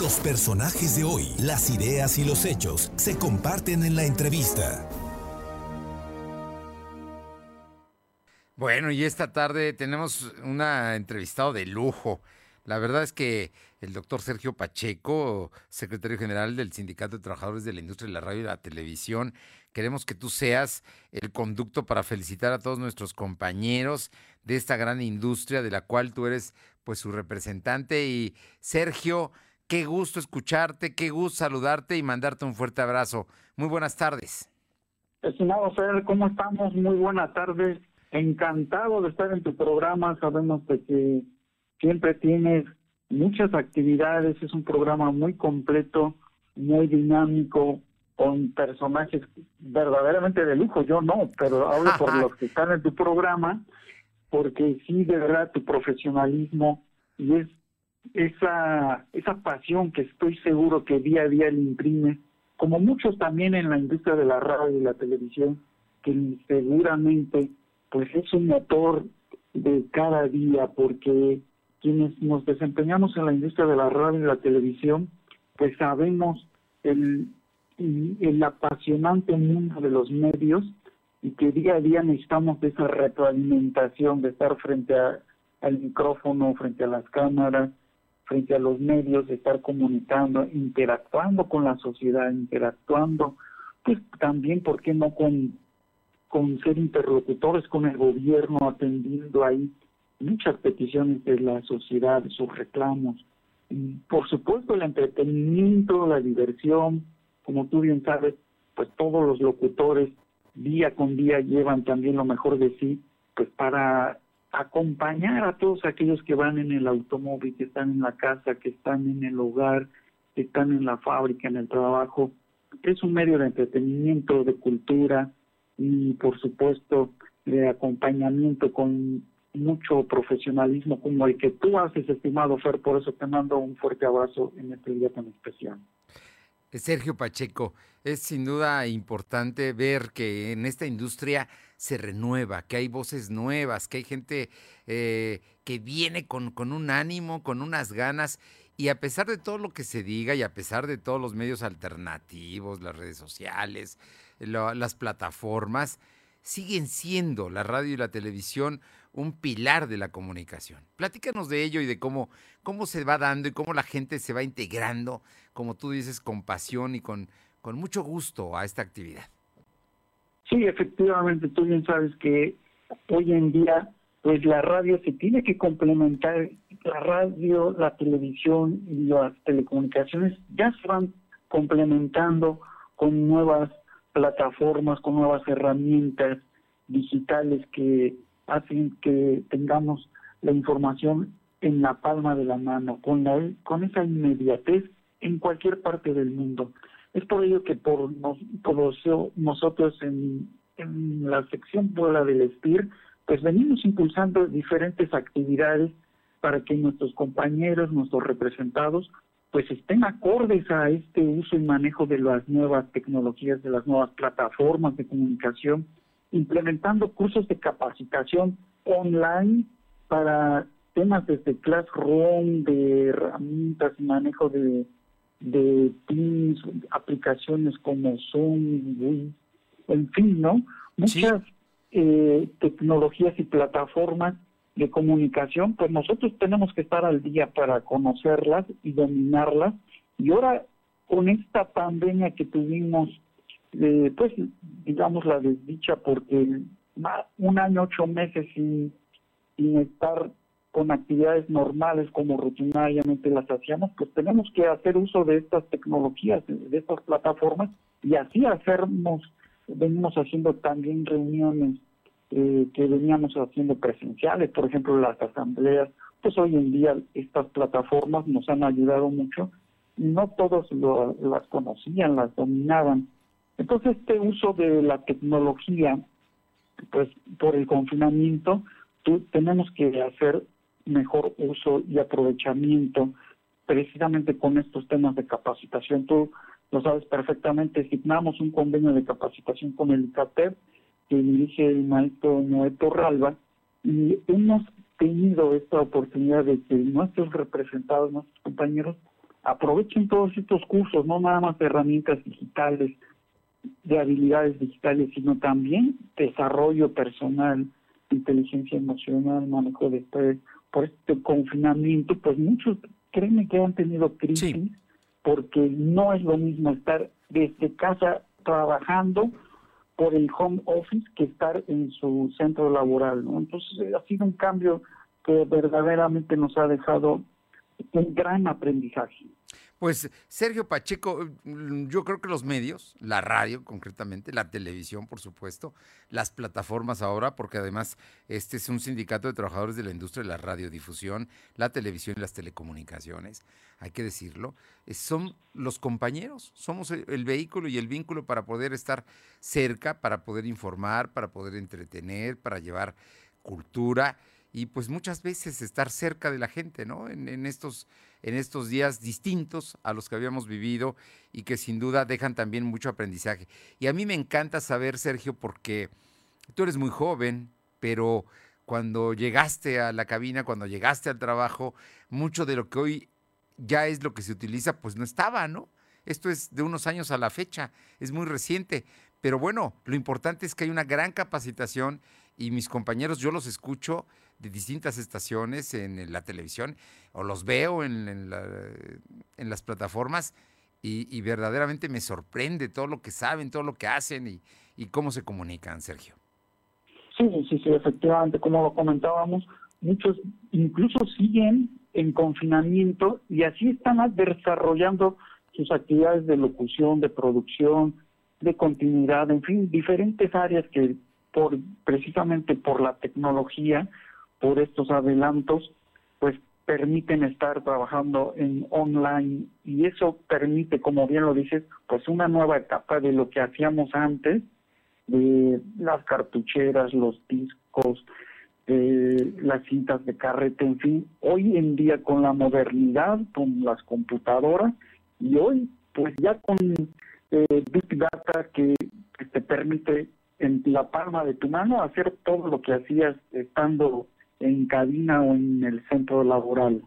Los personajes de hoy, las ideas y los hechos se comparten en la entrevista. Bueno, y esta tarde tenemos una entrevistado de lujo. La verdad es que el doctor Sergio Pacheco, secretario general del Sindicato de Trabajadores de la Industria de la Radio y la Televisión, queremos que tú seas el conducto para felicitar a todos nuestros compañeros de esta gran industria de la cual tú eres pues su representante. Y Sergio, qué gusto escucharte, qué gusto saludarte y mandarte un fuerte abrazo. Muy buenas tardes. Estimado Fer, ¿cómo estamos? Muy buenas tardes. Encantado de estar en tu programa. Sabemos de que siempre tienes muchas actividades, es un programa muy completo, muy dinámico, con personajes verdaderamente de lujo. Yo no, pero hablo por los que están en tu programa, porque sí, de verdad, tu profesionalismo y es esa, esa pasión que estoy seguro que día a día le imprime, como muchos también en la industria de la radio y la televisión, que seguramente pues es un motor de cada día, porque quienes nos desempeñamos en la industria de la radio y la televisión, pues sabemos el, el apasionante mundo de los medios y que día a día necesitamos de esa retroalimentación, de estar frente al micrófono, frente a las cámaras, frente a los medios, estar comunicando, interactuando con la sociedad, interactuando, pues también, ¿por qué no con, con ser interlocutores con el gobierno, atendiendo ahí muchas peticiones de la sociedad, sus reclamos. Por supuesto el entretenimiento, la diversión, como tú bien sabes, pues todos los locutores día con día llevan también lo mejor de sí, pues para acompañar a todos aquellos que van en el automóvil, que están en la casa, que están en el hogar, que están en la fábrica, en el trabajo. Es un medio de entretenimiento, de cultura y por supuesto de acompañamiento con mucho profesionalismo como el que tú haces, estimado Fer, por eso te mando un fuerte abrazo en este día tan especial. Sergio Pacheco, es sin duda importante ver que en esta industria se renueva, que hay voces nuevas, que hay gente eh, que viene con, con un ánimo, con unas ganas, y a pesar de todo lo que se diga y a pesar de todos los medios alternativos, las redes sociales, las plataformas, siguen siendo la radio y la televisión un pilar de la comunicación. Platícanos de ello y de cómo, cómo se va dando y cómo la gente se va integrando, como tú dices, con pasión y con, con mucho gusto a esta actividad. Sí, efectivamente, tú bien sabes que hoy en día, pues la radio se tiene que complementar, la radio, la televisión y las telecomunicaciones ya se van complementando con nuevas plataformas, con nuevas herramientas digitales que hacen que tengamos la información en la palma de la mano, con, la, con esa inmediatez en cualquier parte del mundo. Es por ello que por, nosotros en, la sección Puebla del SPIR, pues venimos impulsando diferentes actividades para que nuestros compañeros, nuestros representados, pues estén acordes a este uso y manejo de las nuevas tecnologías, de las nuevas plataformas de comunicación, implementando cursos de capacitación online para temas desde Classroom, de herramientas y manejo de, de Teams, aplicaciones como Zoom, en fin, ¿no? Muchas eh, tecnologías y plataformas de comunicación, pues nosotros tenemos que estar al día para conocerlas y dominarlas. Y ahora, con esta pandemia que tuvimos, eh, pues digamos la desdicha, porque un año, ocho meses sin, sin estar con actividades normales como rutinariamente las hacíamos, pues tenemos que hacer uso de estas tecnologías, de estas plataformas, y así hacernos, venimos haciendo también reuniones eh, que veníamos haciendo presenciales, por ejemplo las asambleas, pues hoy en día estas plataformas nos han ayudado mucho no todos las conocían, las dominaban. Entonces este uso de la tecnología, pues por el confinamiento, tú, tenemos que hacer mejor uso y aprovechamiento precisamente con estos temas de capacitación. Tú lo sabes perfectamente, signamos un convenio de capacitación con el ICATEP que dirige el maestro Noé Torralba, y hemos tenido esta oportunidad de que nuestros representados, nuestros compañeros, aprovechen todos estos cursos, no nada más de herramientas digitales, de habilidades digitales, sino también desarrollo personal, inteligencia emocional, manejo de estrés. Por este confinamiento, pues muchos, créeme que han tenido crisis, porque no es lo mismo estar desde casa trabajando por el home office que estar en su centro laboral, ¿no? Entonces ha sido un cambio que verdaderamente nos ha dejado un gran aprendizaje. Pues Sergio Pacheco, mm, yo creo que los medios, la radio concretamente, la televisión por supuesto, las plataformas ahora, porque además este es un sindicato de trabajadores de la industria de la radiodifusión, la televisión y las telecomunicaciones, hay que decirlo, son los compañeros, somos el vehículo y el vínculo para poder estar cerca, para poder informar, para poder entretener, para llevar cultura y pues muchas veces estar cerca de la gente, ¿no? En, estos, en estos días distintos a los que habíamos vivido y que sin duda dejan también mucho aprendizaje. Y a mí me encanta saber, Sergio, porque tú eres muy joven, pero cuando llegaste a la cabina, cuando llegaste al trabajo, mucho de lo que hoy ya es lo que se utiliza, pues no estaba, ¿no? Esto es de unos años a la fecha, es muy reciente. Pero bueno, lo importante es que hay una gran capacitación y mis compañeros, yo los escucho de distintas estaciones en la televisión o los veo en, en, las plataformas y, verdaderamente me sorprende todo lo que saben, todo lo que hacen y, y cómo se comunican, Sergio. Sí, sí, sí, efectivamente, como lo comentábamos, muchos incluso siguen en confinamiento y así están desarrollando sus actividades de locución, de producción, de continuidad, en fin, diferentes áreas que por precisamente por la tecnología, por estos adelantos, pues permiten estar trabajando en online y eso permite, como bien lo dices, pues una nueva etapa de lo que hacíamos antes, de las cartucheras, los discos, las cintas de carrete, en fin, hoy en día con la modernidad, con las computadoras y hoy pues ya con eh, Big Data que te permite en la palma de tu mano hacer todo lo que hacías estando en cabina o en el centro laboral.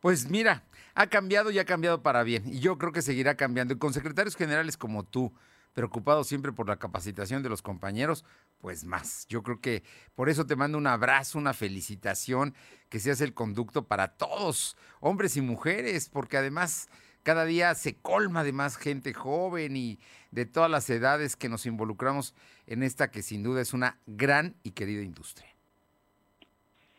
Pues mira, ha cambiado y ha cambiado para bien. Y yo creo que seguirá cambiando. Y con secretarios generales como tú, preocupados siempre por la capacitación de los compañeros, pues más. Yo creo que por eso te mando un abrazo, una felicitación, que seas el conducto para todos, hombres y mujeres, porque además cada día se colma de más gente joven y de todas las edades que nos involucramos en esta que sin duda es una gran y querida industria.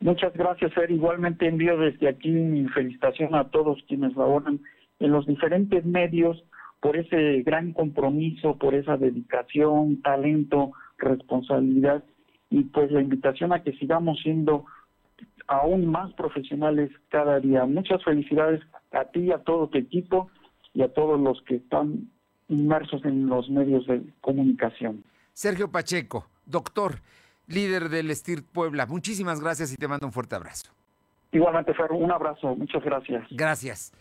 Muchas gracias, Fer. Igualmente envío desde aquí mi felicitación a todos quienes laboran en los diferentes medios por ese gran compromiso, por esa dedicación, talento, responsabilidad y pues la invitación a que sigamos siendo aún más profesionales cada día. Muchas felicidades a ti, a todo tu equipo y a todos los que están inmersos en los medios de comunicación. Sergio Pacheco, doctor, líder del STIR Puebla, muchísimas gracias y te mando un fuerte abrazo. Igualmente, Fer, un abrazo, muchas gracias. Gracias.